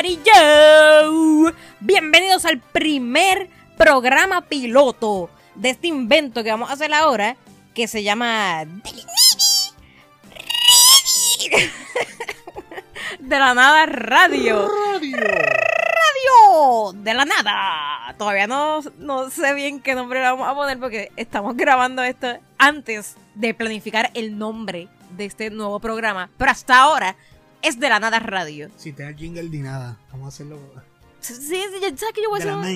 Joe. Bienvenidos al primer programa piloto de este invento que vamos a hacer ahora, que se llama De la nada radio. Radio. Radio de la nada. Todavía no, no sé bien qué nombre le vamos a poner porque estamos grabando esto antes de planificar el nombre de este nuevo programa. Pero hasta ahora es de la nada radio. Si te da jingle ni nada, vamos a hacerlo Sí, sí, ya sabes que yo voy a de hacer la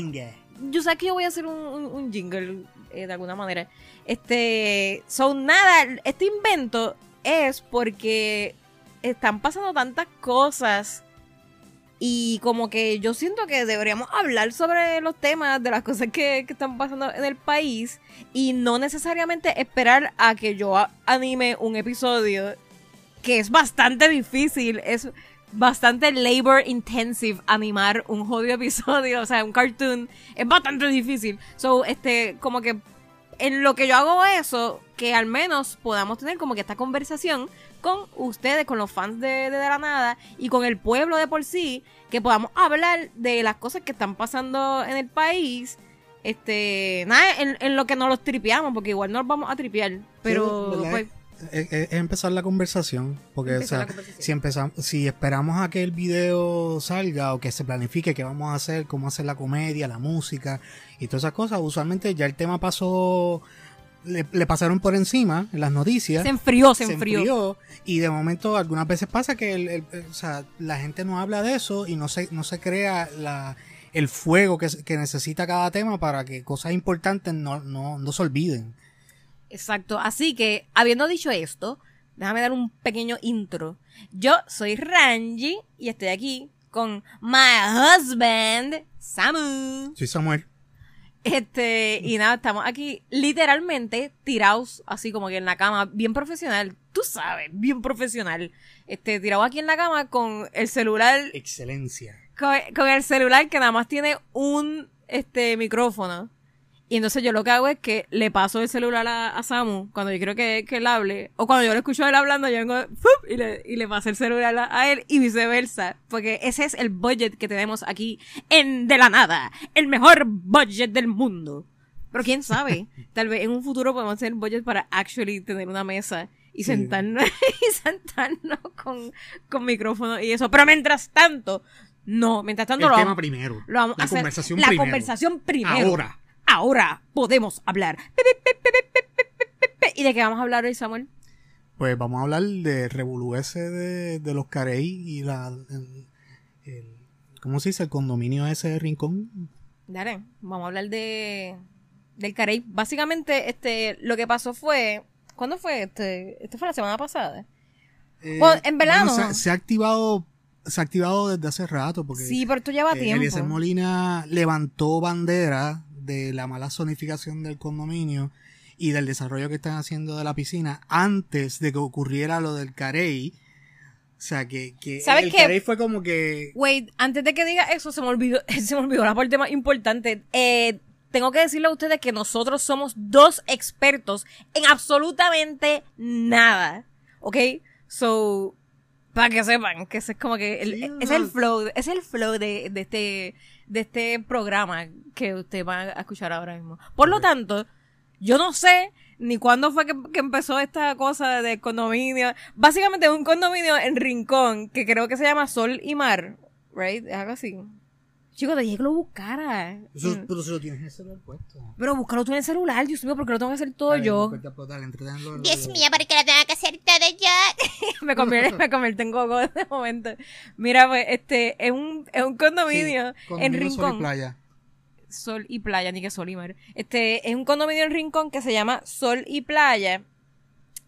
un, yo sé que yo voy a hacer un, un- un jingle eh, de alguna manera. Este, son nada, este invento es porque están pasando tantas cosas y como que yo siento que deberíamos hablar sobre los temas de las cosas que, que están pasando en el país y no necesariamente esperar a que yo anime un episodio que es bastante difícil, es bastante labor intensive animar un jodido episodio, o sea, un cartoon, es bastante difícil. So, este, como que en lo que yo hago eso, que al menos podamos tener como que esta conversación con ustedes, con los fans de, de, De la Nada y con el pueblo de por sí, que podamos hablar de las cosas que están pasando en el país. Este, nada, en, en lo que nos los tripeamos, porque igual nos vamos a tripear, pero pues, Es, es- es empezar la conversación. Porque, o sea, conversación. si empezamos, si esperamos a que el video salga o que se planifique qué vamos a hacer, cómo hacer la comedia, la música y todas esas cosas, usualmente ya el tema pasó, le, le pasaron por encima en las noticias. se enfrió, se, enfrió. y de momento algunas veces pasa que el- o sea, la gente no habla de eso y no se, no se crea la, el fuego que, que necesita cada tema para que cosas importantes no, no, no se olviden. Exacto. Así que, habiendo dicho esto, déjame dar un pequeño intro. Yo soy Ranji y estoy aquí con my husband, Samu. Soy Samuel. Este, y nada, estamos aquí literalmente tirados así como que en la cama, bien profesional. Tú sabes, bien profesional. Este, tirados aquí en la cama con el celular Excelencia. con, con el celular que nada más tiene un este micrófono. Y entonces yo lo que hago es que le paso el celular a, a Samu cuando yo quiero que, que él hable. O cuando yo lo escucho a él hablando, yo vengo ¡fup! y, le, y le paso el celular a, a él y viceversa. Porque ese es el budget que tenemos aquí en De la Nada. El mejor budget del mundo. Pero quién sabe, tal vez en un futuro podemos hacer budget para actually tener una mesa y sentarnos, y sentarnos con, con micrófono y eso. Pero mientras tanto, no, mientras tanto El lo tema vamos, primero. lo vamos la a hacer. conversación la primero. conversación primero. Ahora ahora podemos hablar. ¿Y de qué vamos a hablar hoy, Samuel? Pues vamos a hablar de revolú ese de, los Carey y la... ¿Cómo se dice? El condominio ese de Rincón. Dale, vamos a hablar de... Del Carey. Básicamente, este, lo que pasó fue... ¿Cuándo fue? Este, esto fue la semana pasada. Eh, en verano. Bueno, se, ha activado se ha activado desde hace rato porque sí pero esto lleva eh, tiempo Eliezer Molina levantó bandera de la mala zonificación del condominio y del desarrollo que están haciendo de la piscina antes de que ocurriera lo del Carey. O sea, que, que ¿Sabes el qué? Carey fue como que... Wait, antes de que diga eso, se me olvidó, se me olvidó la parte más importante. Eh, tengo que decirle a ustedes que nosotros somos dos expertos en absolutamente nada. ¿Ok? So, para que sepan que ese es como que el, Sí, es el flow, es el flow de, de este, de este programa que ustedes van a escuchar ahora mismo. Por lo tanto, yo no sé ni cuándo fue que, que empezó esta cosa de condominio. Básicamente un condominio en Rincón que creo que se llama Sol y Mar, right? Es algo así. Chico, te dije que lo buscara. Eso, Mm. pero se lo tienes en el celular puesto. Pero búscalo tú en el celular, Dios mío, porque lo tengo que hacer todo yo. dale, Dios mío, ¿por qué lo tengo que hacer todo yo? me convierte, me convierte en gogo de momento. Mira, pues, este, es un, es un condominio Sí, en condominio Sol y Rincón. playa. Sol y Playa, ni que Sol y Mar. Este, es un condominio en Rincón que se llama Sol y Playa.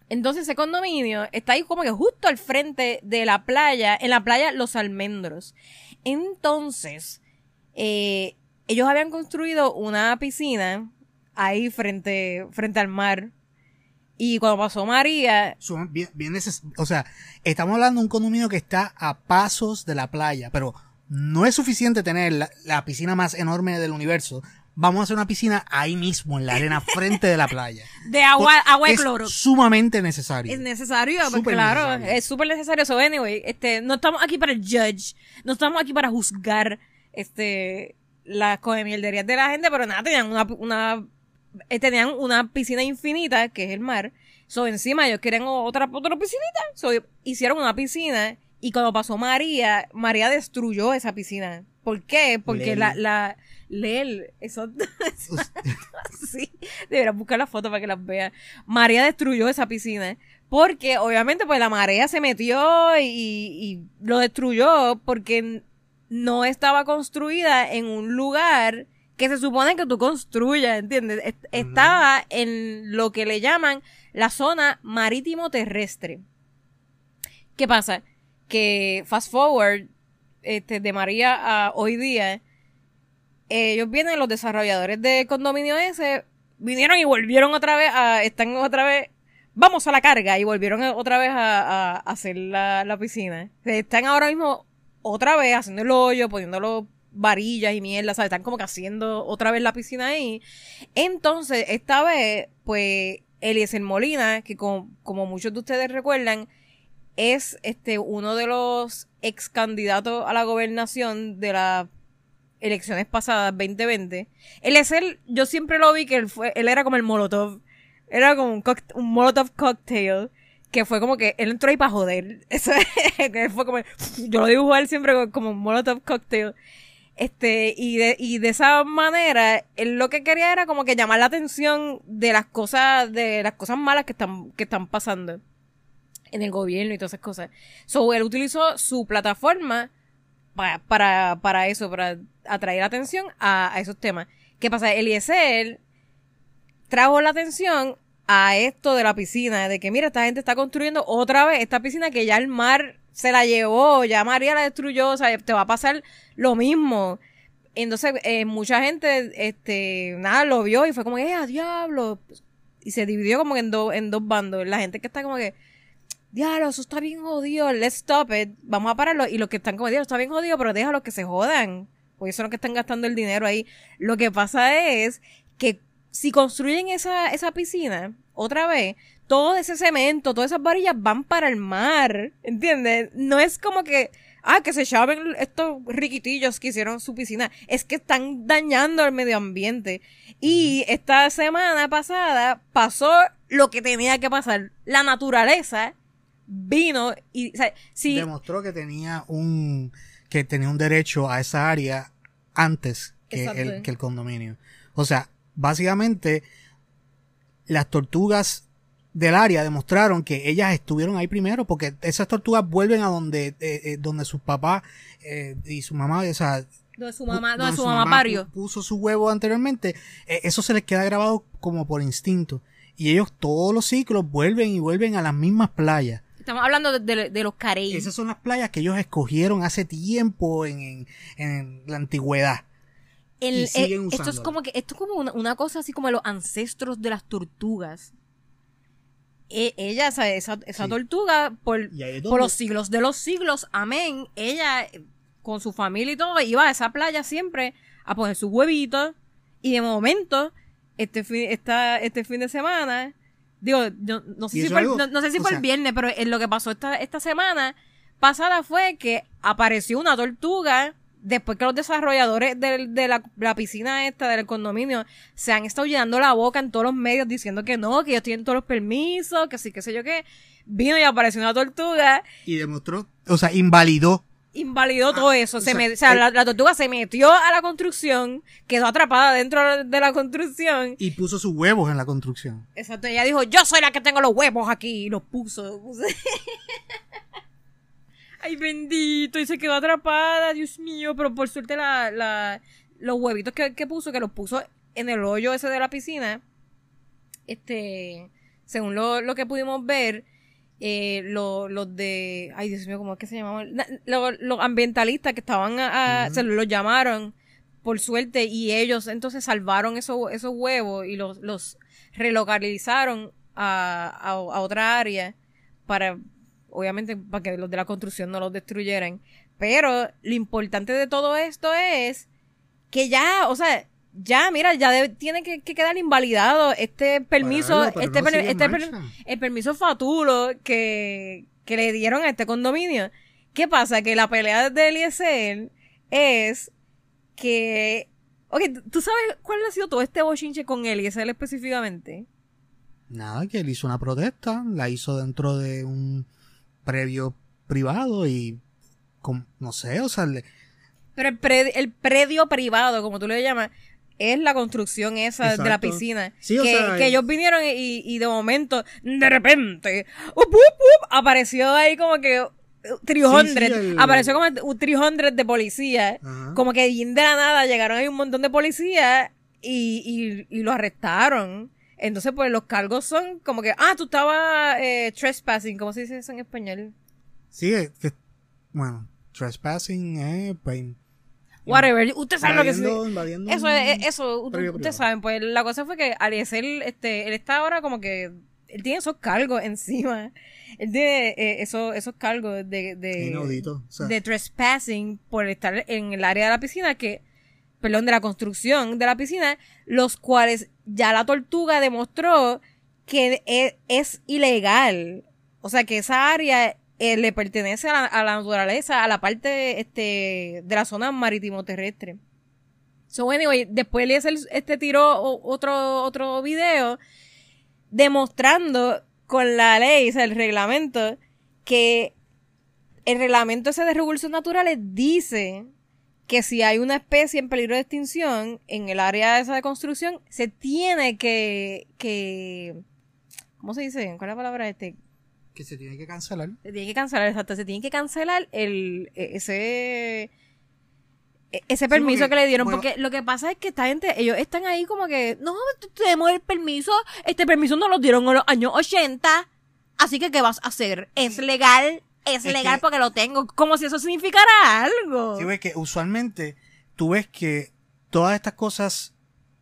Entonces ese condominio está ahí como que justo al frente de la playa, en la playa Los Almendros. Entonces, eh, ellos habían construido una piscina ahí frente, frente al mar. Y cuando pasó María, bien, bien o sea, estamos hablando de un condominio que está a pasos de la playa, pero no es suficiente tener la, la piscina más enorme del universo vamos a hacer una piscina ahí mismo, en la arena, frente de la playa. De agua, agua de es cloro. sumamente necesario. Es necesario, pues, Súper claro, necesario. es súper necesario. So, anyway, este, no estamos aquí para judge, no estamos aquí para juzgar, este, las mierderías de la gente, pero nada, tenían una, una, eh, tenían una piscina infinita, que es el mar. So, encima ellos querían otra, otra piscinita. So, hicieron una piscina y cuando pasó María, María destruyó esa piscina. ¿Por qué? Porque Lel. la, la, Lel, eso, sí, deberías buscar las fotos para que las veas. María destruyó esa piscina. Porque obviamente pues la marea se metió y, y lo destruyó porque no estaba construida en un lugar que se supone que tú construyas, ¿entiendes? Est- Estaba en lo que le llaman la zona marítimo terrestre. ¿Qué pasa? Que fast forward este, de María a hoy día, ellos vienen, los desarrolladores de condominio ese, vinieron y volvieron otra vez a, están otra vez, vamos a la carga, y volvieron otra vez a, a hacer la, la piscina. Están ahora mismo otra vez haciendo el hoyo, poniéndolo varillas y mierda, ¿sabes? Están como que haciendo otra vez la piscina ahí. Entonces, esta vez, pues, Eliezer Molina, que como, muchos de ustedes recuerdan, es este uno de los ex candidatos a la gobernación de las elecciones pasadas 2020. Él es el, yo siempre lo vi que él fue, él era como el Molotov, era como un Molotov cocktail que fue como que él entró ahí para joder. Eso que fue como, yo lo dibujo a él siempre como, un Molotov cocktail. Este, y de, y de esa manera, él lo que quería era como que llamar la atención de las cosas, de las cosas malas que están, que están pasando en el gobierno y todas esas cosas. So, él utilizó su plataforma para, para, para eso, para atraer atención a, a esos temas. ¿Qué pasa? Eliezer trajo la atención a esto de la piscina, de que mira, esta gente está construyendo otra vez esta piscina que ya el mar se la llevó, ya María la destruyó, o sea, te va a pasar lo mismo. Entonces, eh, mucha gente, este, nada, lo vio y fue como, eh, a diablo. Y se dividió como en, dos en dos bandos. La gente que está como que, diablo, eso está bien jodido, let's stop it, vamos a pararlo. Y los que están como, diablo, está bien jodido, pero déjalos que se jodan. Porque son los que están gastando el dinero ahí. Lo que pasa es que si construyen esa, esa piscina, otra vez, todo ese cemento, todas esas varillas van para el mar, ¿entiendes? No es como que, ah, que se chaven estos riquitillos que hicieron su piscina, es que están dañando el medio ambiente. Y esta semana pasada pasó lo que tenía que pasar. La naturaleza vino y, o sea, si, Demostró que tenía un que tenía un derecho a esa área antes que el, que el condominio. O sea, básicamente las tortugas del área demostraron que ellas estuvieron ahí primero porque esas tortugas vuelven a donde eh, eh, donde sus papás eh, y su mamá, o sea, donde su mamá, donde su mamá parió. puso su huevo anteriormente, eh, eso se les queda grabado como por instinto. Y ellos todos los ciclos vuelven y vuelven a las mismas playas. Estamos hablando de, de- de los carey. Esas son las playas que ellos escogieron hace tiempo en, en- en la antigüedad. El- y siguen eh, esto es como que esto es como una, una cosa así como los ancestros de las tortugas. E- ella, esa, esa Sí. tortuga, por, los siglos de los siglos, amén, ella con su familia y todo iba a esa playa siempre a poner sus huevitos y de momento este fin, esta, este fin de semana digo, yo no sé si fue, no, no sé si fue sea- el viernes, pero en lo que pasó esta, esta semana pasada fue que apareció una tortuga después que los desarrolladores de, la, la piscina esta del condominio se han estado llenando la boca en todos los medios diciendo que no, que ellos tienen todos los permisos, que sí, que sé yo qué. Vino y apareció una tortuga, Y demostró, o sea, invalidó. invalidó todo eso. o Se sea, me- o sea, eh, la, la tortuga se metió a la construcción, quedó atrapada dentro de la construcción. Y puso sus huevos en la construcción. Exacto, ella dijo, yo soy la que tengo los huevos aquí, y los puso. Ay, bendito, y se quedó atrapada, Dios mío, pero por suerte la, la, los huevitos que, que puso, que los puso en el hoyo ese de la piscina, este, según lo, lo que pudimos ver, eh, lo- los de, ay Dios mío, ¿cómo es que se llamaban? Na- lo- Los ambientalistas que estaban, a, a- se los llamaron, por suerte, y ellos entonces salvaron esos, esos huevos y los, los relocalizaron a, a otra área para, obviamente, para que los de la construcción no los destruyeran. Pero lo importante de todo esto es que ya, o sea, ya, mira, ya tiene que, que quedar invalidado este permiso, este, no per- este per- el permiso fatulo que, que le dieron a este condominio. ¿Qué pasa? Que la pelea de Eliezer es que... Ok, ¿tú sabes cuál ha sido todo este bochinche con Eliezer específicamente? Nada, que él hizo una protesta, la hizo dentro de un previo privado y, com- no sé, o sea, le- Pero el, pre- el predio privado, como tú le llamas, es la construcción esa de la piscina. Sí, o que, sea, que ellos vinieron y, y de momento, de repente, up, up, up, apareció ahí como que uh, 300, Sí, sí, el- apareció como un 300 de policía. Ajá. Como que de la nada llegaron ahí un montón de policías y, y, y lo arrestaron. Entonces, pues los cargos son como que, ah, tú estabas eh, trespassing, ¿cómo se dice eso en español? sí, es que, bueno, trespassing, eh, pues, Whatever, usted sabe lo que es. Eso es, eso, ustedes saben, pues la cosa fue que Aliezer, este, él está ahora como que, él tiene esos cargos encima. Él tiene eh, esos, esos cargos de, de, Inaudito, o sea. de trespassing por estar en el área de la piscina que, perdón, de la construcción de la piscina, los cuales ya la tortuga demostró que e- es, ilegal. O sea, que esa área eh, le pertenece a la, naturaleza, a la parte este, de la zona marítimo terrestre. So, anyway, después le este tiró otro, otro video demostrando con la ley, o sea, el reglamento, que el reglamento ese de recursos naturales dice que si hay una especie en peligro de extinción en el área esa de construcción, se tiene que, que ¿cómo se dice? ¿Cuál es la palabra este? que se tiene que cancelar. Se tiene que cancelar, exacto, se tiene que cancelar el, e- ese, e- ese permiso porque, que le dieron, bueno- porque lo que pasa es que esta gente, ellos están ahí como que, no, tenemos el permiso, este permiso nos lo dieron en los años 80, así que ¿qué vas a hacer? Es legal, es, Es legal que- porque lo tengo, como si eso significara algo. Sí, ves que usualmente tú ves que todas estas cosas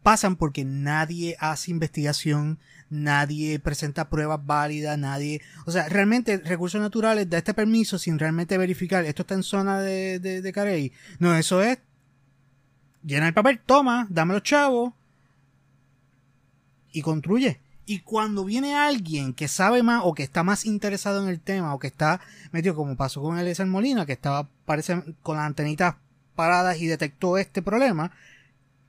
pasan porque nadie hace investigación, nadie presenta pruebas válidas, nadie... O sea, realmente Recursos Naturales da este permiso sin realmente verificar, esto está en zona de, de, de Carey. No, eso es... Llena el papel, toma, dame los chavos y construye. Y cuando viene alguien que sabe más o que está más interesado en el tema o que está metido como pasó con Eliezer Molina, que estaba, parece, con las antenitas paradas y detectó este problema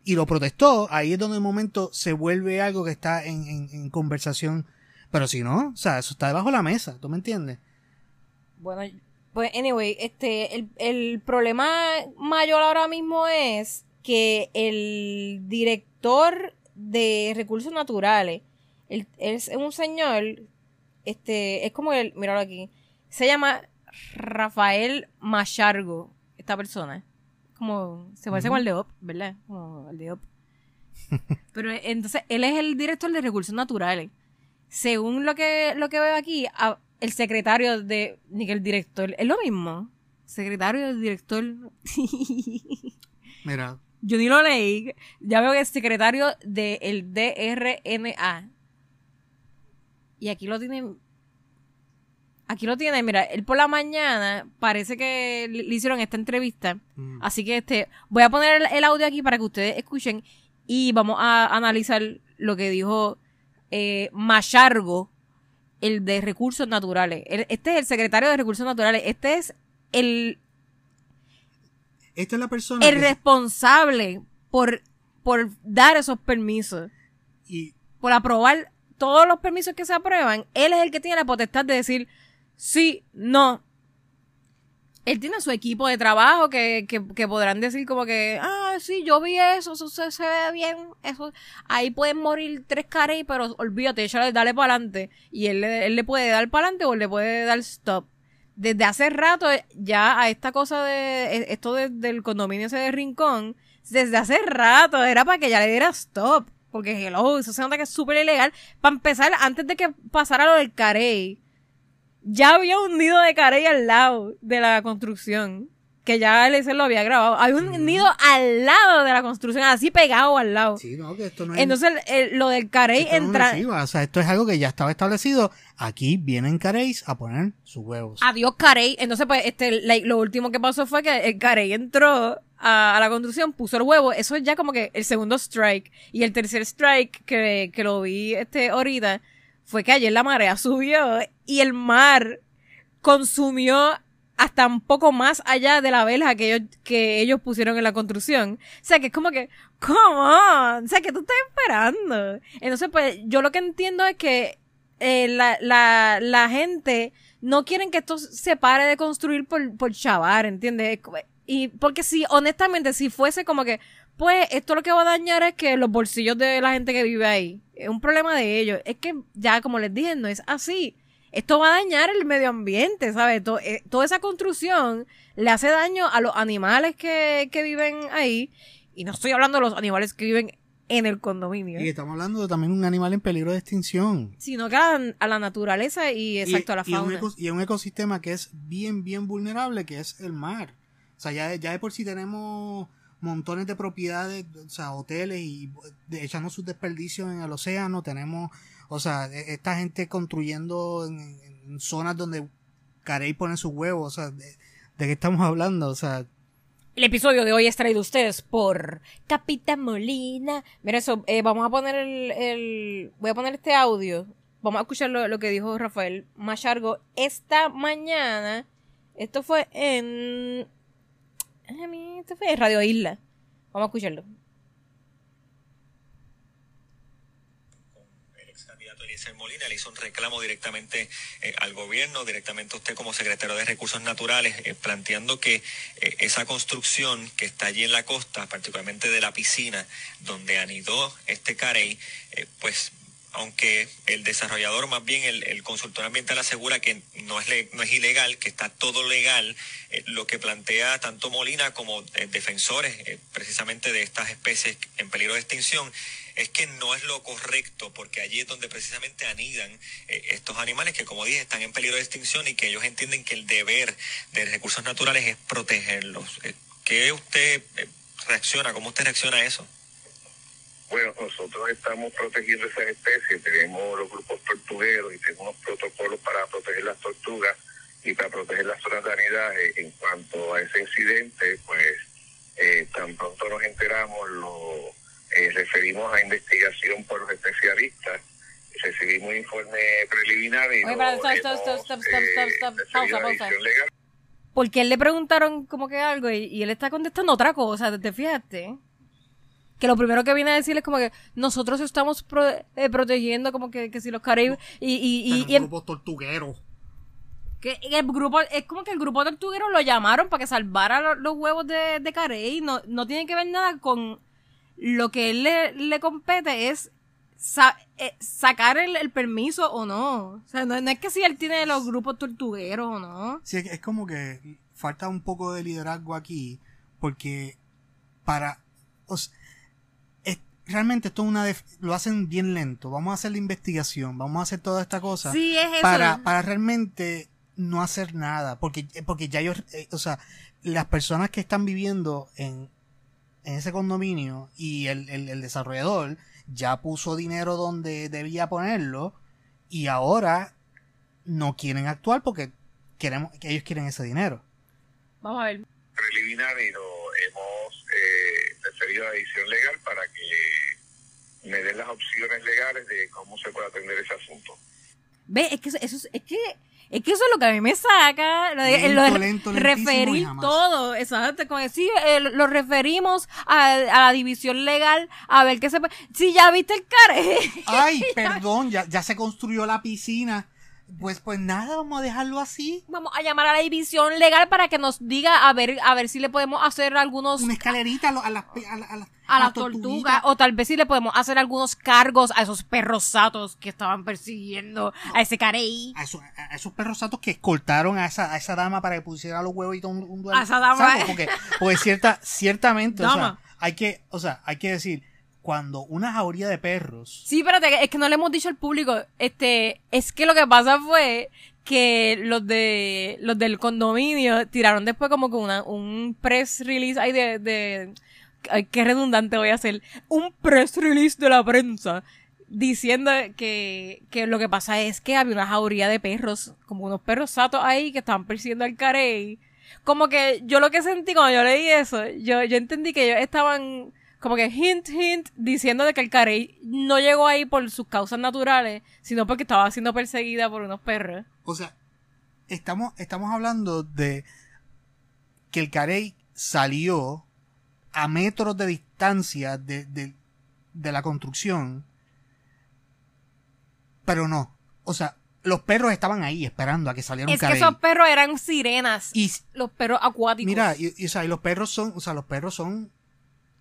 y lo protestó, ahí es donde de momento se vuelve algo que está en, en- en conversación. Pero si no, o sea, eso está debajo de la mesa, ¿tú me entiendes? Bueno, pues anyway, este, el, el problema mayor ahora mismo es que el director de recursos naturales, él, él es un señor, este, es como el, míralo aquí, se llama Rafael Machargo, esta persona. Como, se parece Ujú. como el de OP, ¿verdad? Como el de OP. Pero entonces, él es el director de recursos naturales. Según lo que, lo que veo aquí, a- el secretario de, ni que el director, es lo mismo. Secretario del director. Mira, Yo ni lo leí. Ya veo que es secretario del DRNA. Y aquí lo tienen. Aquí lo tienen, mira, él por la mañana parece que le hicieron esta entrevista. mm, Así que este, voy a poner el, el audio aquí para que ustedes escuchen y vamos a analizar lo que dijo eh, Machargo, el de recursos naturales. Este es el secretario de recursos naturales. Este es el, esta es la persona el que- responsable por, por dar esos permisos, y por aprobar todos los permisos que se aprueban. Él es el que tiene la potestad de decir sí, no. Él tiene su equipo de trabajo que, que, que podrán decir como que, ah, sí, yo vi eso, eso se, se ve bien, eso, ahí pueden morir tres caras, pero olvídate, échale, dale para adelante. Y él, él le puede dar para adelante o le puede dar stop. Desde hace rato ya a esta cosa de, e- esto de- del condominio ese de Rincón, desde hace rato era para que ya le diera stop. Porque hello, eso se nota que es súper ilegal. Para empezar, antes de que pasara lo del carey, ya había un nido de carey al lado de la construcción. Que ya Eliezer lo había grabado. Hay un nido al lado de la construcción, así pegado al lado. Sí, no, que esto no es... Entonces, el- lo del carey no entra... chiva, o sea, esto es algo que ya estaba establecido. Aquí vienen caréis a poner sus huevos. Adiós, Carey. Entonces, pues, este, like, lo último que pasó fue que el Carey entró a, a la construcción, puso el huevo. Eso es ya como que el segundo strike. Y el tercer strike, que, que lo vi este ahorita, fue que ayer la marea subió y el mar consumió hasta un poco más allá de la verja que ellos, que ellos pusieron en la construcción. O sea, que es como que, come o sea, que tú estás esperando. Entonces, pues, yo lo que entiendo es que eh, la, la, la gente no quieren que esto se pare de construir por, por chavar, ¿entiendes? Y porque si, honestamente, si fuese como que, pues, esto lo que va a dañar es que los bolsillos de la gente que vive ahí. Es un problema de ellos. Es que ya, como les dije, no es así. Esto va a dañar el medio ambiente, ¿sabes? To- eh, toda esa construcción le hace daño a los animales que, que viven ahí. Y no estoy hablando de los animales que viven en el condominio. Y estamos hablando de también un animal en peligro de extinción. sino que a, la- a la naturaleza y exacto a la y fauna. y un ecosistema que es bien, bien vulnerable, que es el mar. O sea, ya, ya de por sí tenemos montones de propiedades, o sea, hoteles y de- echando sus desperdicios en el océano. Tenemos, o sea, e- esta gente construyendo en, zonas donde Carey pone sus huevos. O sea, de, ¿de qué estamos hablando? O sea, El episodio de hoy es traído a ustedes por Capitán Molina. Mira eso, eh, vamos a poner el, Voy a poner este audio. Vamos a escuchar lo, lo que dijo Rafael Machargo esta mañana. Esto fue en... Esto fue en Radio Isla. Vamos a escucharlo. el ex candidato Eliezer Molina le hizo un reclamo directamente eh, al gobierno, directamente a usted como secretario de Recursos Naturales, eh, planteando que eh, esa construcción que está allí en la costa, particularmente de la piscina donde anidó este carey, pues aunque el desarrollador, más bien el, consultor ambiental asegura que no es, no es ilegal, que está todo legal, lo que plantea tanto Molina como defensores precisamente de estas especies en peligro de extinción es que no es lo correcto, porque allí es donde precisamente anidan eh, estos animales que, como dije, están en peligro de extinción y que ellos entienden que el deber de recursos naturales es protegerlos. Eh, ¿Qué usted eh, reacciona? ¿Cómo usted reacciona a eso? Bueno, nosotros estamos protegiendo esas especies, tenemos los grupos tortugueros y tenemos unos protocolos para proteger las tortugas y para proteger las zonas de. En cuanto a ese incidente, pues eh, tan pronto nos enteramos, lo eh, referimos a investigación por los especialistas, recibimos un informe preliminar y Oye, para, stop, stop, hemos, stop, stop, stop, eh, Pausa, pausa. legal. Porque él le preguntaron como que algo y, y él está contestando otra cosa, ¿te fijaste? Que lo primero que viene a decir es como que nosotros estamos pro- eh, protegiendo como que, que si los caribes y, y, y, y en- grupos tortugueros. que el grupo, es como que el grupo tortuguero lo llamaron para que salvara lo- los huevos de, de Carey. No, no tiene que ver nada con lo que él le, le compete es sa- eh, sacar el, el permiso o no. O sea, no, no es que si él tiene los grupos tortugueros o no. Sí, es, como que falta un poco de liderazgo aquí, porque para... o realmente esto es una... def- lo hacen bien lento. Vamos a hacer la investigación, vamos a hacer toda esta cosa. Sí, es eso. para, para realmente no hacer nada, porque, porque ya ellos, eh, o sea, las personas que están viviendo en, en ese condominio y el, el, el desarrollador ya puso dinero donde debía ponerlo y ahora no quieren actuar porque queremos que ellos quieren ese dinero. Vamos a ver. preliminar y lo hemos eh, referido a la edición legal para que me den las opciones legales de cómo se puede atender ese asunto. Ve, es que eso, eso es, es que es que eso es lo que a mí me saca, lo de, Lento, lo de lento, lentísimo y referir todo, exacto, como decir, eh, lo referimos a, a la división legal a ver qué se puede, si ya viste el care, Ay, perdón, ya, ya se construyó la piscina. Pues, pues nada, vamos a dejarlo así. vamos a llamar a la división legal para que nos diga a ver a ver si le podemos hacer algunos Una escalerita a, las a la- a la- a la las tortuga tortuguitas. o tal vez si le podemos hacer algunos cargos a esos perros satos que estaban persiguiendo a ese carey. a esos, a esos perros santos que escoltaron a esa, a esa dama para que pusiera los huevos y todo un, un duelo. A esa dama. Porque, porque cierta, ciertamente, o sea, hay que, o sea, hay que decir, cuando una jauría de perros Sí, espérate, es que no le hemos dicho al público, este, es que lo que pasa fue que los de los del condominio tiraron después como que una, un press release ahí de, de ay, qué redundante voy a hacer un press release de la prensa diciendo que, que lo que pasa es que había una jauría de perros como unos perros satos ahí que estaban persiguiendo al carey. Como que yo lo que sentí cuando yo leí eso yo, yo entendí que ellos estaban como que hint, hint, diciendo de que el carey no llegó ahí por sus causas naturales, sino porque estaba siendo perseguida por unos perros. O sea, estamos, estamos hablando de que el Carey salió a metros de distancia de, de, de la construcción, pero no. O sea, los perros estaban ahí esperando a que saliera un Es que esos perros eran sirenas. Y los perros acuáticos. mira, y, y, o sea, y los perros son, o sea, los perros son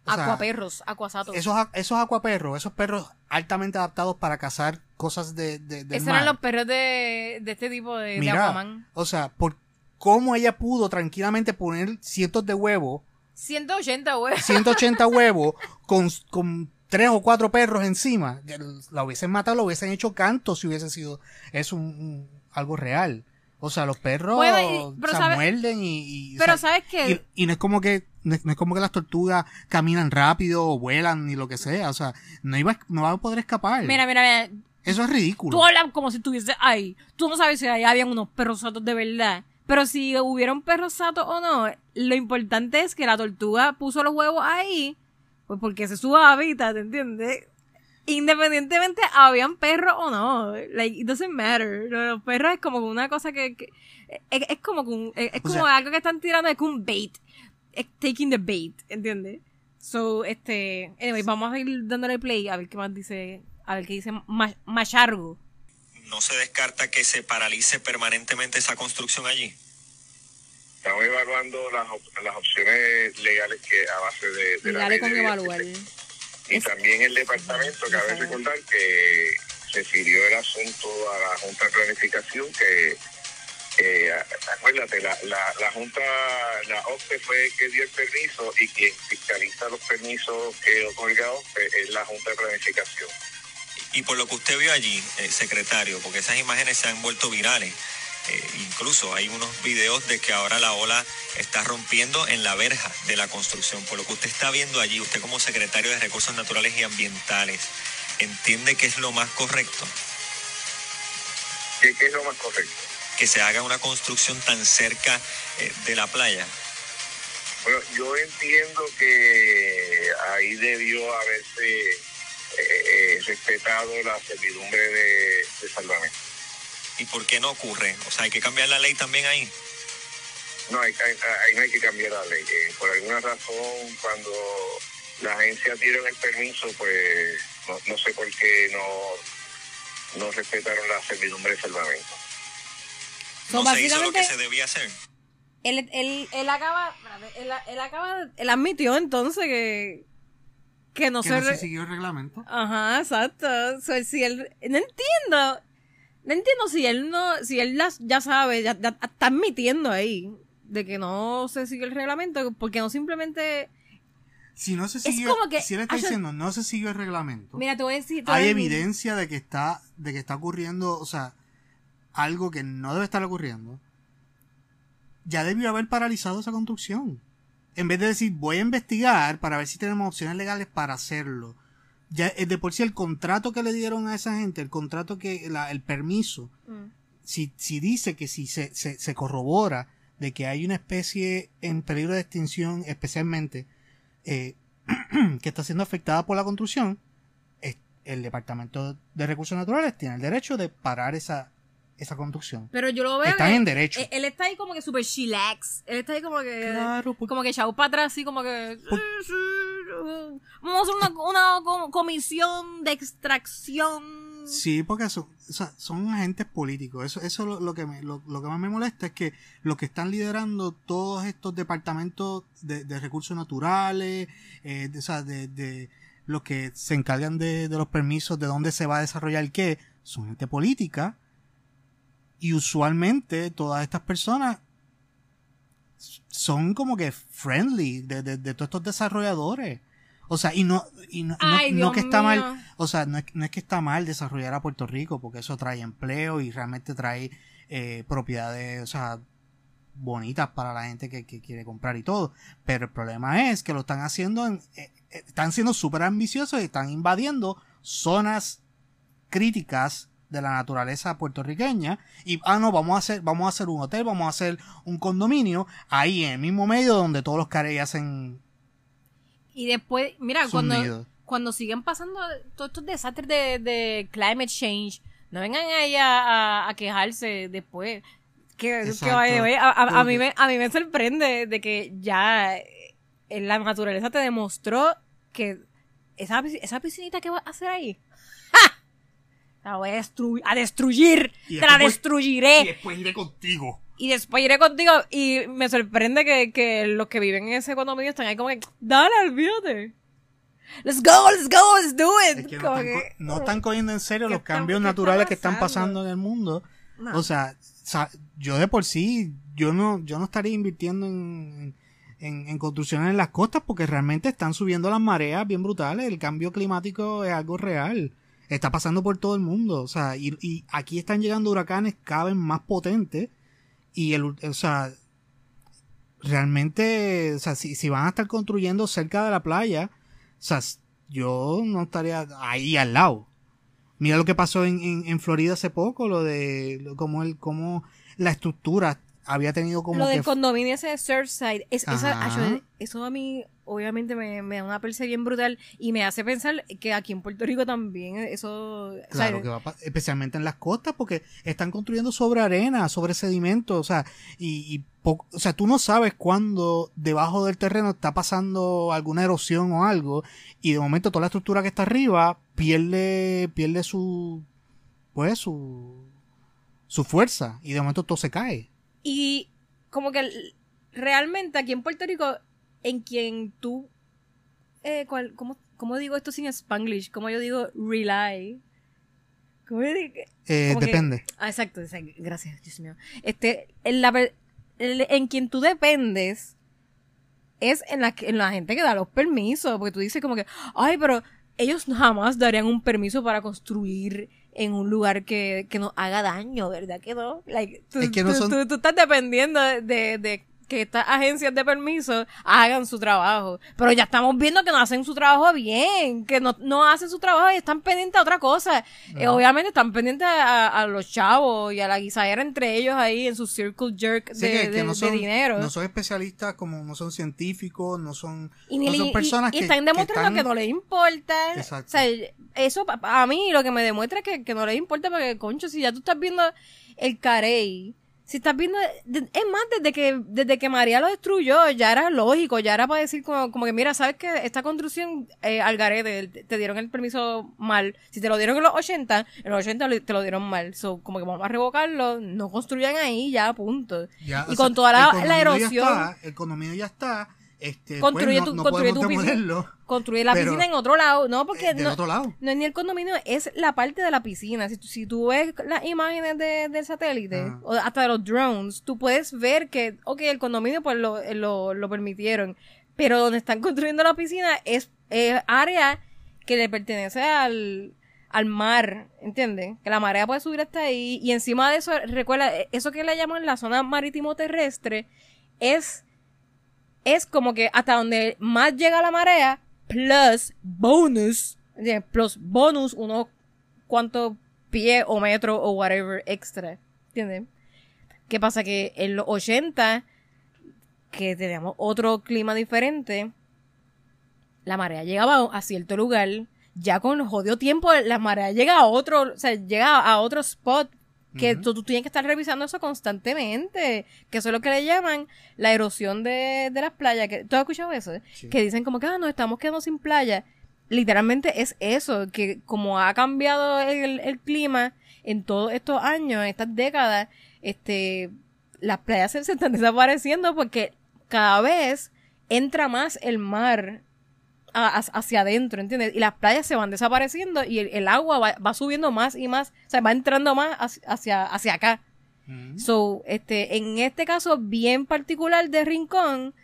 o sea, Acuaperros, acuasatos. esos, esos acuaperros, esos perros altamente adaptados para cazar cosas de, de, del Esos mar. eran los perros de, de este tipo de, de Mira, Aquaman. o sea, por cómo ella pudo tranquilamente poner cientos de huevos 180, güey. 180 huevos con, con tres o cuatro perros encima. que La hubiesen matado, lo hubiesen hecho canto si hubiese sido es un, un- algo real. O sea, los perros Bueno, y- pero se sabe- muerden y, y- Pero o sea, ¿sabes qué? y, y no es como que no es, como que las tortugas caminan rápido o vuelan ni lo que sea. O sea, no iba no va a poder escapar. Mira, mira, mira. Eso es ridículo. Tú hablas como si estuviese ahí. Tú no sabes si ahí habían unos perros satos de verdad. Pero si hubieron perros satos o no, lo importante es que la tortuga puso los huevos ahí, pues porque es su hábitat, ¿entiendes? Independientemente habían perros o no, like, it doesn't matter. Los perros es como una cosa que, que- es, es como que un- es, O como sea- algo que están tirando, es como un bait, taking the bait, ¿entiendes? So, este, anyway, vamos a ir dándole play a ver qué más dice, a ver qué dice Ma- Machargo. no se descarta que se paralice permanentemente esa construcción allí. Estamos evaluando las, op- las opciones legales que a base de, de la ley con de evaluar. Y Es- también el departamento, cabe recordar que se firió el asunto a la Junta de Planificación, que, a- acuérdate, la, la, la Junta, la OPE fue que dio el permiso y quien fiscaliza los permisos que otorga es la Junta de Planificación. Y por lo que usted vio allí, eh, secretario, porque esas imágenes se han vuelto virales. eh, incluso hay unos videos de que ahora la ola está rompiendo en la verja de la construcción. Por lo que usted está viendo allí, usted como secretario de Recursos Naturales y Ambientales, ¿entiende que es lo más correcto? ¿Qué, qué es lo más correcto? Que se haga una construcción tan cerca eh, de la playa. Bueno, yo entiendo que ahí debió haberse eh, respetado la servidumbre de, de salvamento. ¿Y por qué no ocurre? O sea, hay que cambiar la ley también ahí. No, hay, que- ahí no hay que cambiar la ley. Eh, por alguna razón, cuando la agencia dieron el permiso, pues no, no sé por qué no, no respetaron la servidumbre de salvamento. So, No se hizo lo que básicamente- se debía hacer. Él, él, él acaba, él, él acaba, él admitió entonces que, que no que se... no se siguió el reglamento. Ajá, exacto. So, si él, no entiendo, no entiendo si él no, si él las- ya sabe, ya, ya está admitiendo ahí de que no se sigue el reglamento, porque no simplemente, Si no se siguió, como que- si él está diciendo no se siguió el reglamento, mira, te voy a decir, voy hay evidencia de que está, de que está ocurriendo, o sea, algo que no debe estar ocurriendo. Ya debió haber paralizado esa construcción. En vez de decir, voy a investigar para ver si tenemos opciones legales para hacerlo. Ya, eh, de por sí el contrato que le dieron a esa gente, el contrato que, la- el permiso, Mm. si, si dice que si se, se, se corrobora de que hay una especie en peligro de extinción, especialmente, eh, que está siendo afectada por la construcción, el Departamento de Recursos Naturales tiene el derecho de parar esa, esa construcción. Pero yo lo veo Están que- en derecho. Él, él está ahí como que super chillax. Él está ahí como que. Claro, porque- Como que echado para atrás, así como que. Por- sí, sí, uh, vamos a hacer una, una co- comisión de extracción. Sí, porque son, o sea, son agentes políticos. Eso, eso lo, lo que me, lo, lo que más me molesta es que los que están liderando todos estos departamentos de, de recursos naturales, eh, de, o sea, de, de los que se encargan de, de los permisos, de dónde se va a desarrollar qué, son gente política. Y usualmente todas estas personas son como que friendly de, de, de todos estos desarrolladores. O sea, y no, y no, no- Ay, no Dios que está mío. mal, o sea, no es, no es que está mal desarrollar a Puerto Rico, porque eso trae empleo y realmente trae eh, propiedades, o sea, bonitas para la gente que, que quiere comprar y todo. Pero el problema es que lo están haciendo, en- eh, eh, están siendo súper ambiciosos y están invadiendo zonas críticas de la naturaleza puertorriqueña y ah no vamos a hacer vamos a hacer un hotel vamos a hacer un condominio ahí en el mismo medio donde todos los carey hacen Y después, mira, sus cuando, nidos. cuando siguen pasando todos estos desastres de, de climate change, no vengan ahí a, a- a quejarse después. Que, que a, a- mí me, a mí me sorprende de que ya eh, la naturaleza te demostró que esa, esa piscinita que vas a hacer ahí. La voy a, destru- a destruir. Y Te la después- destruiré. después iré contigo Y después iré contigo y me sorprende que, que los que viven en ese condominio están ahí como que, dale, olvídate. Let's go, let's go, let's do it. Es que no están, que- co- no están cogiendo en serio ¿Qué los cambios está naturales que están pasando? en el mundo. No. O sea, yo de por sí, yo no, yo no estaría invirtiendo en, en, en construcciones en las costas porque realmente están subiendo las mareas bien brutales. El cambio climático es algo real. Está pasando por todo el mundo. O sea, y, aquí están llegando huracanes cada vez más potentes. Y el, o sea, realmente, o sea, si, si van a estar construyendo cerca de la playa, o sea, yo no estaría ahí al lado. Mira lo que pasó en, en, en Florida hace poco, lo de como el, como la estructura había tenido como lo del que condominio ese de Surfside, es, esa, eso a mí obviamente me, me da una perse bien brutal y me hace pensar que aquí en Puerto Rico también eso... o sea, Claro que va a especialmente en las costas, porque están construyendo sobre arena, sobre sedimento, o sea, y, y o sea, tú no sabes cuándo debajo del terreno está pasando alguna erosión o algo, y de momento toda la estructura que está arriba pierde, pierde su, pues, su, su fuerza, y de momento todo se cae. Y como que realmente aquí en Puerto Rico, en quien tú... Eh, cuál- ¿cómo, cómo digo esto sin spanglish? ¿Cómo yo digo rely? ¿Cómo yo digo? Eh, que- depende. Ah, exacto, exacto. Gracias, Dios mío. Este, en, la, el- en quien tú dependes es en la, en la gente que da los permisos. Porque tú dices como que, ay, pero ellos jamás darían un permiso para construir en un lugar que, que nos haga daño, ¿verdad que no? Like, tú, Es que no tú- son- tú- tú estás dependiendo de, de que estas agencias de permiso hagan su trabajo. Pero ya estamos viendo que no hacen su trabajo bien, que no, no hacen su trabajo y están pendientes a otra cosa. Eh, obviamente están pendientes a, a los chavos y a la guisadera entre ellos ahí en su circle jerk de, Sí, que- que de- no de son, dinero. no son especialistas, como no son científicos, no son, y, ni no son y- personas y que, están que demostrando que, están- no les importa. Exacto. O sea, eso a mí lo que me demuestra es que, que no les importa porque, concho, si ya tú estás viendo el carey, si estás viendo, es más, desde que, desde que María lo destruyó, ya era lógico, ya era para decir como, como que, mira, sabes que esta construcción, eh, al garete, te, dieron el permiso mal. Si te lo dieron en los 80, en los 80 lo- te lo dieron mal. So, como que vamos a revocarlo, no construyan ahí, ya, punto. Ya, y con sea, toda la, la ya erosión. está, el condominio ya está. Este, Construye pues, tu- no, no construye podemos tu piscina. Construir la piscina en otro lado, no, porque eh, no, otro lado. no es ni el condominio, es la parte de la piscina. Si tú, si tú ves las imágenes de, del satélite, Ajá. o hasta de los drones, tú puedes ver que, ok, el condominio pues lo, eh, lo, lo permitieron, pero donde están construyendo la piscina es, es área que le pertenece al, al mar, ¿entiendes? Que la marea puede subir hasta ahí, y encima de eso, recuerda, eh, eso que le llaman la zona marítimo terrestre, es es como que hasta donde más llega la marea, plus bonus, plus bonus unos cuantos pies o metros o whatever extra, ¿entiendes? ¿Qué pasa? Que en los 80, que teníamos otro clima diferente, la marea llegaba a cierto lugar, ya con jodido tiempo, la marea llega a otro, o sea, llega a otro spot, que tú, tú tienes que estar revisando eso constantemente, que eso es lo que le llaman la erosión de, de las playas, que ¿tú has escuchado eso? Sí. Que dicen como que, ah, nos estamos quedando sin playa. Literalmente es eso, que como ha cambiado el, el clima en todos estos años, en estas décadas, este, las playas se, se están desapareciendo porque cada vez entra más el mar a- hacia adentro, ¿entiendes? Y las playas se van desapareciendo y el, el agua va, va subiendo más y más, o sea, va entrando más hacia, hacia, acá. Ujú. So, este, en este caso bien particular de Rincón,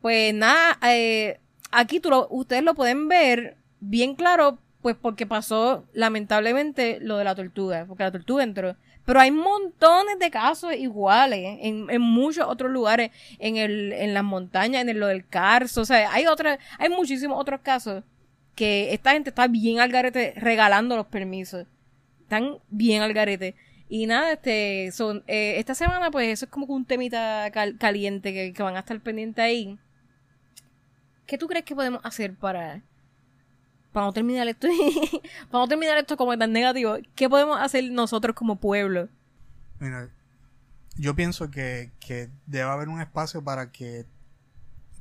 pues nada, eh, aquí tú lo- ustedes lo pueden ver bien claro, pues porque pasó lamentablemente lo de la tortuga, porque la tortuga entró. Pero hay montones de casos iguales en, en muchos otros lugares, en el, en las montañas, en el, lo del Carso, o sea, hay otras, hay muchísimos otros casos que esta gente está bien al garete regalando los permisos. Están bien al garete. Y nada, este, son, eh, esta semana, pues eso es como que un temita cal- caliente que, que van a estar pendientes ahí. ¿Qué tú crees que podemos hacer para, para no terminar esto, para no terminar esto como tan negativo? ¿Qué podemos hacer nosotros como pueblo? Mira, yo pienso que, que debe haber un espacio para que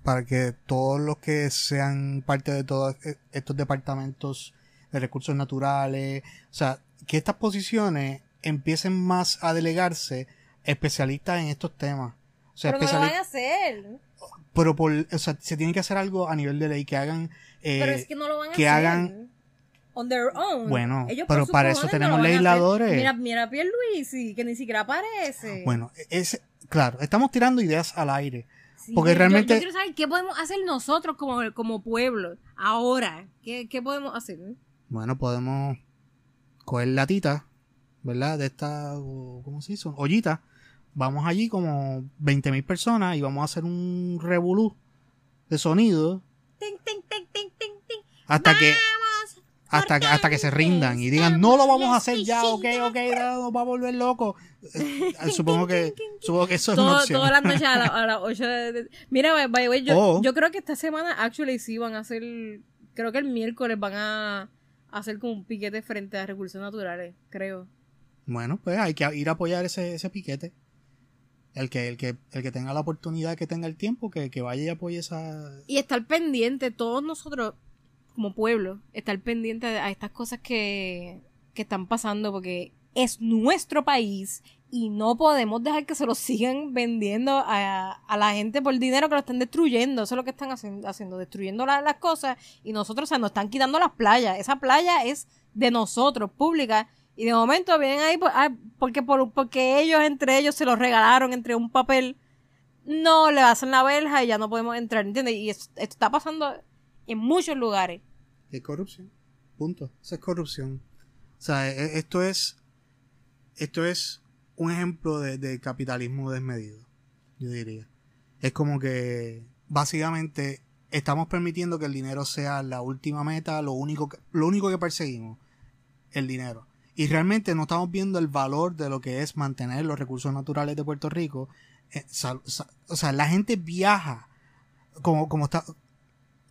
para que todos los que sean parte de todos e- estos departamentos de recursos naturales, o sea, que estas posiciones empiecen más a delegarse especialistas en estos temas. O sea, Pero no lo van a hacer. pero por, o sea, se tiene que hacer algo a nivel de ley que hagan eh, Pero es que no lo van a que hacer. hagan- On their own. Bueno, Ellos pero para eso tenemos no legisladores. Mira, mira a Pierluisi, que ni siquiera aparece. bueno, es claro, estamos tirando ideas al aire. Sí, porque yo- realmente- Yo, quiero saber qué podemos hacer nosotros como, como pueblo. Ahora. ¿Qué, qué podemos hacer? Bueno, podemos coger latita, ¿verdad? De esta, ¿cómo se hizo? Ollita. Vamos allí como 20.000 personas y vamos a hacer un revolú de sonido ting, ting. Hasta que hasta hasta que se rindan y digan no lo vamos a hacer ya, ok, ok, no, nos va a volver loco. Eh, supongo que supongo que eso es una opción. todas las noches a, la- a las 8 de, de- Mira, by the way, yo, yo creo que esta semana, actually, sí van a hacer. Creo que el miércoles van a hacer como un piquete frente a recursos naturales, creo. Bueno, pues hay que ir a apoyar ese, ese piquete. El que, el que, el que tenga la oportunidad, que tenga el tiempo, que, que vaya y apoye esa, Y estar pendiente, todos nosotros, como pueblo, estar pendiente a estas cosas que, que están pasando, porque es nuestro país y no podemos dejar que se lo sigan vendiendo a, a la gente por dinero que lo están destruyendo. Eso es lo que están hacen- haciendo, destruyendo la- las cosas y nosotros, o sea, nos están quitando las playas. Esa playa es de nosotros, pública. Y de momento vienen ahí por- ah, porque, por, porque ellos entre ellos se los regalaron entre un papel no le hacen la verja y ya no podemos entrar, ¿entiendes? Y es- esto está pasando en muchos lugares. Es corrupción. Punto. Esa es corrupción. O sea, e- esto es. Esto es un ejemplo de, capitalismo desmedido. Yo diría. Es como que. Básicamente. Estamos permitiendo que el dinero sea la última meta, lo único que, lo único que perseguimos. El dinero. Y realmente no estamos viendo el valor de lo que es mantener los recursos naturales de Puerto Rico. Eh, o sea, la gente viaja. Como, como está,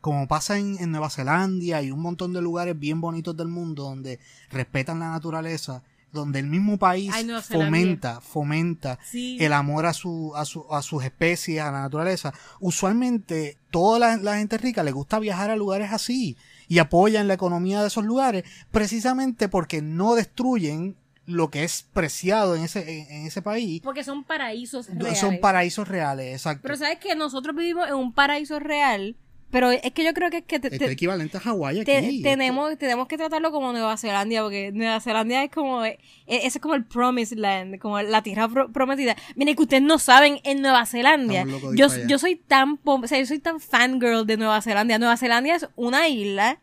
como pasa en, en Nueva Zelanda y un montón de lugares bien bonitos del mundo donde respetan la naturaleza, donde el mismo país Ay, fomenta, fomenta Sí. el amor a su, a su, a sus especies, a la naturaleza. Usualmente, toda la, la gente rica le gusta viajar a lugares así y apoyan la economía de esos lugares precisamente porque no destruyen lo que es preciado en ese, en, en ese país. Porque son paraísos reales. Son paraísos reales, exacto. Pero sabes que nosotros vivimos en un paraíso real, pero es que yo creo que es que te- Este te- equivalente a Hawái te- aquí. tenemos, tenemos que tratarlo como Nueva Zelanda, porque Nueva Zelanda es como, e- ese es como el promised land, como la tierra pro- prometida. Miren que ustedes no saben, en Nueva Zelanda, yo, yo soy tan, o sea, yo soy tan fangirl de Nueva Zelanda. Nueva Zelanda es una isla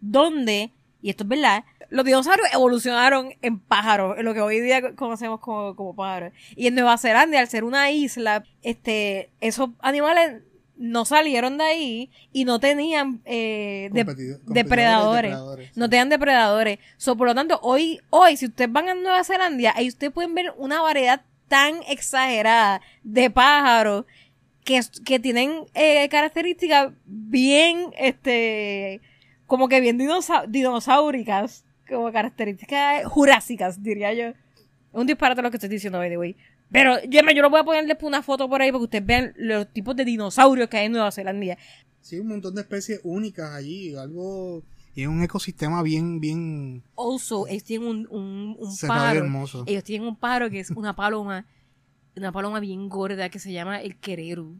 donde, y esto es verdad, los dinosaurios evolucionaron en pájaros, en lo que hoy día conocemos como, como pájaros. Y en Nueva Zelanda, al ser una isla, este, esos animales no salieron de ahí y no tenían eh, de- depredadores. depredadores, No sí. tenían depredadores. So, por lo tanto, hoy, hoy, si ustedes van a Nueva Zelanda, ahí ustedes pueden ver una variedad tan exagerada de pájaros que, que tienen eh, características bien, este, como que bien dinosa- dinosauricas, como características jurásicas, diría yo. Un disparate lo que estoy diciendo, by the way. Pero yo, yo lo voy a poner después una foto por ahí para que ustedes vean los tipos de dinosaurios que hay en Nueva Zelanda. Sí, un montón de especies únicas allí, algo... Y es un ecosistema bien, bien Also, ellos tienen un, un, un pájaro. hermoso. Ellos tienen un pájaro que es una paloma, una paloma bien gorda que se llama el quereru.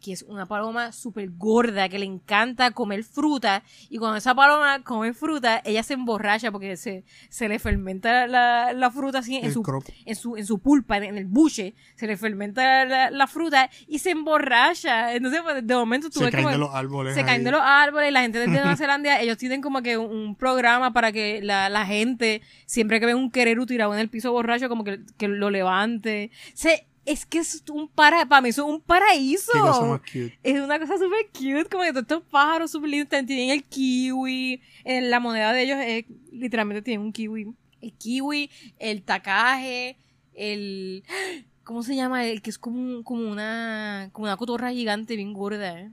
Que es una paloma súper gorda, que le encanta comer fruta, y cuando esa paloma come fruta, ella se emborracha porque se, se le fermenta la, la fruta así en su, en su, en su pulpa, en, el buche, se le fermenta la, la fruta y se emborracha. Entonces, pues, de momento tú Se ves caen como- de los árboles. se caen de los árboles, la gente de Nueva Zelanda, ellos tienen como que un, un programa para que la, la gente, siempre que ven un quereru tirado en el piso borracho, como que, que lo levante. Se, es que es un para, para mí es un paraíso. Más cute. Es una cosa súper cute, como que todos estos pájaros súper lindos tienen el kiwi, en la moneda de ellos es, literalmente tienen un kiwi. El kiwi, el tacaje, el... ¿Cómo se llama? El que es como, como una como una cotorra gigante bien gorda, ¿eh?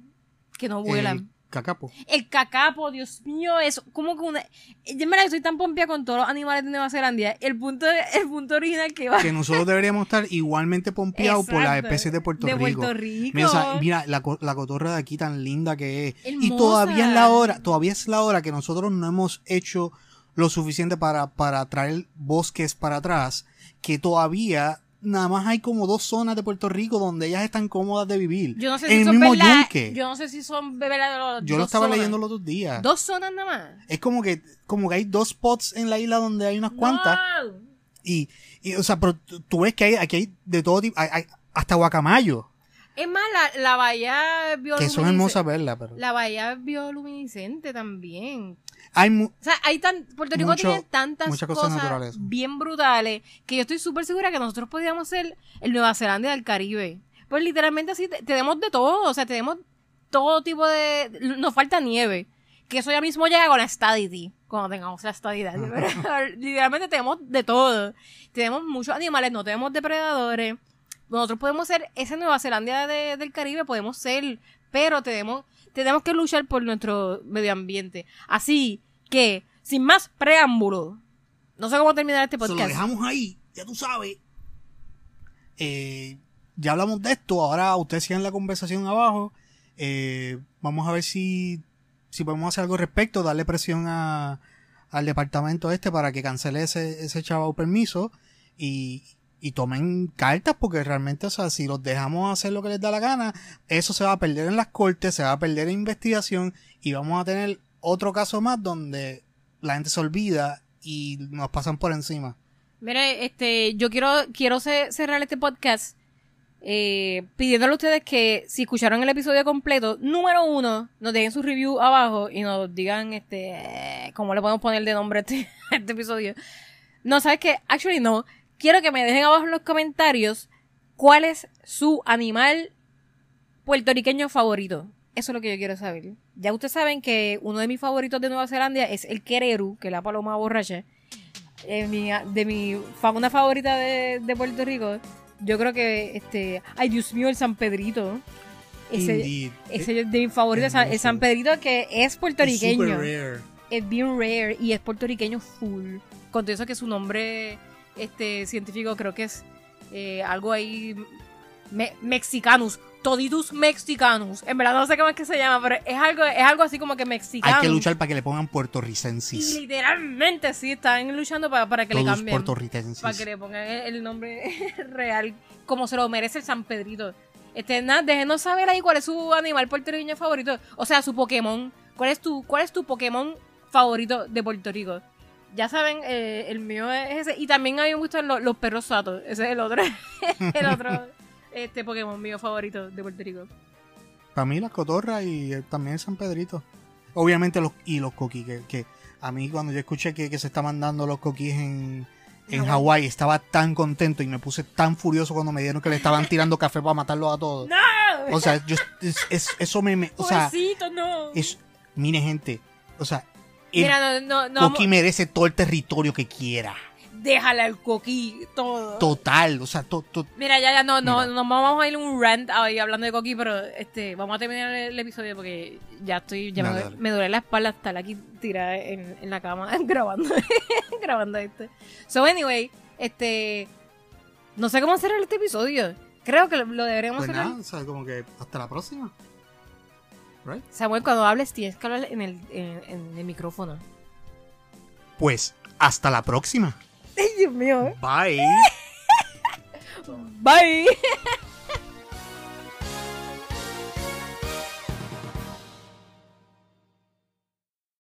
que no vuela. Cacapo. El cacapo, Dios mío, es como que una... Yo en verdad estoy tan pompia con todos los animales de Nueva Zelanda. El punto, el punto original que va... Que nosotros deberíamos estar igualmente pompeados por las especies de Puerto de Rico. Puerto Rico. Mira, o sea, mira, la, la cotorra de aquí tan linda que es. Y todavía es la hora, todavía es la hora que nosotros no hemos hecho lo suficiente para, para traer bosques para atrás, que todavía nada más hay como dos zonas de Puerto Rico donde ellas están cómodas de vivir. Yo no sé en si el son mismo yunque. Yo no sé si son verdad. Yo lo estaba leyendo los dos días. Dos zonas nada más. Es como que, como que hay dos spots en la isla donde hay unas cuantas. No. Y, y, o sea, pero tú tú ves que hay, aquí hay de todo tipo, hay, hay hasta guacamayo, Es más, la, la bahía bioluminiscente. que son hermosas verlas, pero La bahía bioluminiscente también. Hay mu- O sea, hay tan, Puerto Rico Mucho- tiene tantas cosas, cosas naturales. bien brutales que yo estoy súper segura que nosotros podríamos ser el Nueva Zelanda del Caribe. Pues literalmente así te- tenemos de todo, o sea, tenemos todo tipo de... Nos falta nieve, que eso ya mismo llega con la stadity, cuando tengamos la estadidad. Literalmente tenemos de todo. Tenemos muchos animales, no tenemos depredadores. Nosotros podemos ser esa Nueva Zelanda de- del Caribe, podemos ser, pero tenemos, tenemos que luchar por nuestro medio ambiente. Así que, sin más preámbulo, no sé cómo terminar este se lo podcast. dejamos ahí, ya tú sabes. Eh, ya hablamos de esto, ahora ustedes sigan la conversación abajo. Eh, vamos a ver si, si podemos hacer algo al respecto, darle presión a, al departamento este para que cancele ese, ese chavo permiso y, y tomen cartas porque realmente, o sea, si los dejamos hacer lo que les da la gana, eso se va a perder en las cortes, se va a perder en investigación y vamos a tener otro caso más donde la gente se olvida y nos pasan por encima. Mire, este, yo quiero, quiero ce- cerrar este podcast eh, pidiéndole a ustedes que si escucharon el episodio completo, número uno, nos dejen su review abajo y nos digan este eh, cómo le podemos poner de nombre a este, este episodio. No, ¿sabes qué? Actually no. Quiero que me dejen abajo en los comentarios cuál es su animal puertorriqueño favorito. Eso es lo que yo quiero saber. Ya ustedes saben que uno de mis favoritos de Nueva Zelanda es el quereru, que es la paloma borracha. Eh, mi- de mi fauna favorita de, de Puerto Rico, yo creo que este. Ay, Dios mío, el San Pedrito. Ese, es de mis favoritos, el. San Pedrito que es Es puertorriqueño super rare. es bien rare y es puertorriqueño full. Con todo eso que su nombre este científico creo que es eh, algo ahí me- mexicanus, toditus mexicanus. En verdad no sé cómo es que se llama, pero es algo es algo así como que mexicano. Hay que luchar para que le pongan Y puertorricensis. literalmente sí están luchando para, para que le cambien puertorricensis. para que le pongan el, el nombre real como se lo merece el San Pedrito. Este, nada, déjenos saber ahí cuál es su animal puertorriqueño favorito. O sea, su Pokémon. ¿Cuál es tu, cuál es tu Pokémon favorito de Puerto Rico? Ya saben, eh, el mío es ese. Y también a mí me gustan los, los perros satos. Ese es el otro. el otro este Pokémon mío favorito de Puerto Rico. Para mí las cotorras y eh, también San Pedrito. Obviamente los y los coquis, que, que a mí cuando yo escuché que, que se estaban dando los coquis en, en Hawái. Hawái, estaba tan contento y me puse tan furioso cuando me dieron que le estaban tirando café para matarlos a todos. ¡No! O sea, yo, es- es- eso me, me- o sea, Pobrecito, no. es, mire gente, o sea, Mira, no, no, no. coqui merece todo el territorio que quiera. Déjala al coquí, todo. Total, o sea, to- to- Mira, ya, ya, no, no, Mira. no vamos a ir un rant ahí hablando de Coqui, pero este, vamos a terminar el, el episodio porque ya estoy, ya me, me duele la espalda estar aquí tirada en, en la cama grabando, grabando este. So, anyway, este, no sé cómo cerrar este episodio. Creo que lo, lo deberíamos pues cerrar. nada, o sea, como que hasta la próxima. Right? Samuel, cuando hables tienes que hablar en el, en, en el micrófono. Pues hasta la próxima. Ay, Dios mío. Bye. Bye.